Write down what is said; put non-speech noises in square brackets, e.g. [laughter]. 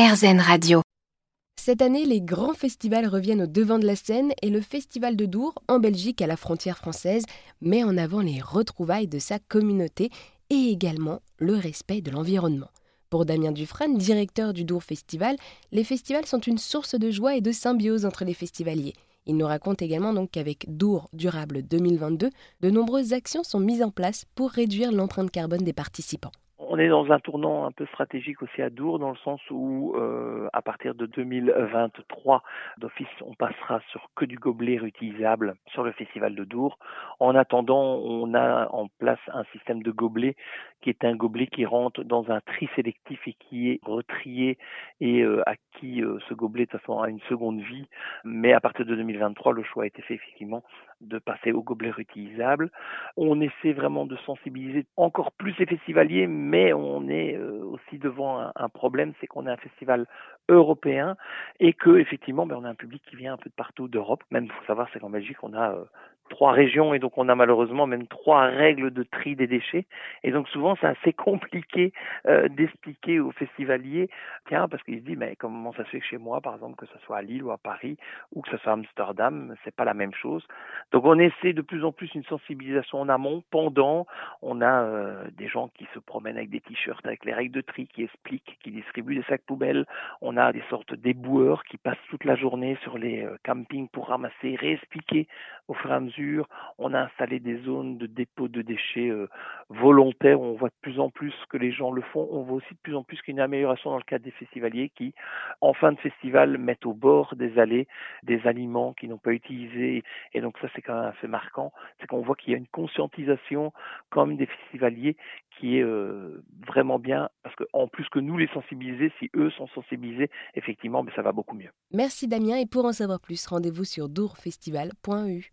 RZN Radio. Cette année, les grands festivals reviennent au devant de la scène et le Festival de Dour, en Belgique à la frontière française, met en avant les retrouvailles de sa communauté et également le respect de l'environnement. Pour Damien Dufresne, directeur du Dour Festival, les festivals sont une source de joie et de symbiose entre les festivaliers. Il nous raconte également qu'avec Dour Durable 2022, de nombreuses actions sont mises en place pour réduire l'empreinte carbone des participants on est dans un tournant un peu stratégique aussi à Dour, dans le sens où euh, à partir de 2023, d'office, on passera sur que du gobelet réutilisable sur le festival de Dour. En attendant, on a en place un système de gobelet qui est un gobelet qui rentre dans un tri sélectif et qui est retrié et euh, à qui euh, ce gobelet de toute façon a une seconde vie. Mais à partir de 2023, le choix a été fait effectivement de passer au gobelet réutilisable. On essaie vraiment de sensibiliser encore plus les festivaliers, mais on est euh, aussi devant un, problème, c'est qu'on est un festival européen et que effectivement, ben, on a un public qui vient un peu de partout d'Europe. Même, faut savoir, c'est qu'en Belgique, on a trois régions et donc on a malheureusement même trois règles de tri des déchets. Et donc souvent c'est assez [laughs] compliqué euh, d'expliquer aux festivaliers tiens parce qu'ils se disent mais comment ça se fait chez moi par exemple que ce soit à Lille ou à Paris ou que ce soit à Amsterdam c'est pas la même chose. Donc on essaie de plus en plus une sensibilisation en amont pendant. On a euh, des gens qui se promènent avec des t-shirts avec les règles de tri qui expliquent qui distribuent des sacs poubelles on a des sortes d'éboueurs qui passent toute la journée sur les euh, campings pour ramasser réexpliquer au fur et à mesure on a installé des zones de dépôt de déchets euh, volontaires. On voit de plus en plus que les gens le font. On voit aussi de plus en plus qu'il y a une amélioration dans le cadre des festivaliers qui, en fin de festival, mettent au bord des allées des aliments qu'ils n'ont pas utilisés. Et donc ça, c'est quand même fait marquant. C'est qu'on voit qu'il y a une conscientisation comme des festivaliers qui est euh, vraiment bien parce qu'en plus que nous les sensibiliser, si eux sont sensibilisés, effectivement, ben, ça va beaucoup mieux. Merci Damien et pour en savoir plus, rendez-vous sur dourfestival.eu.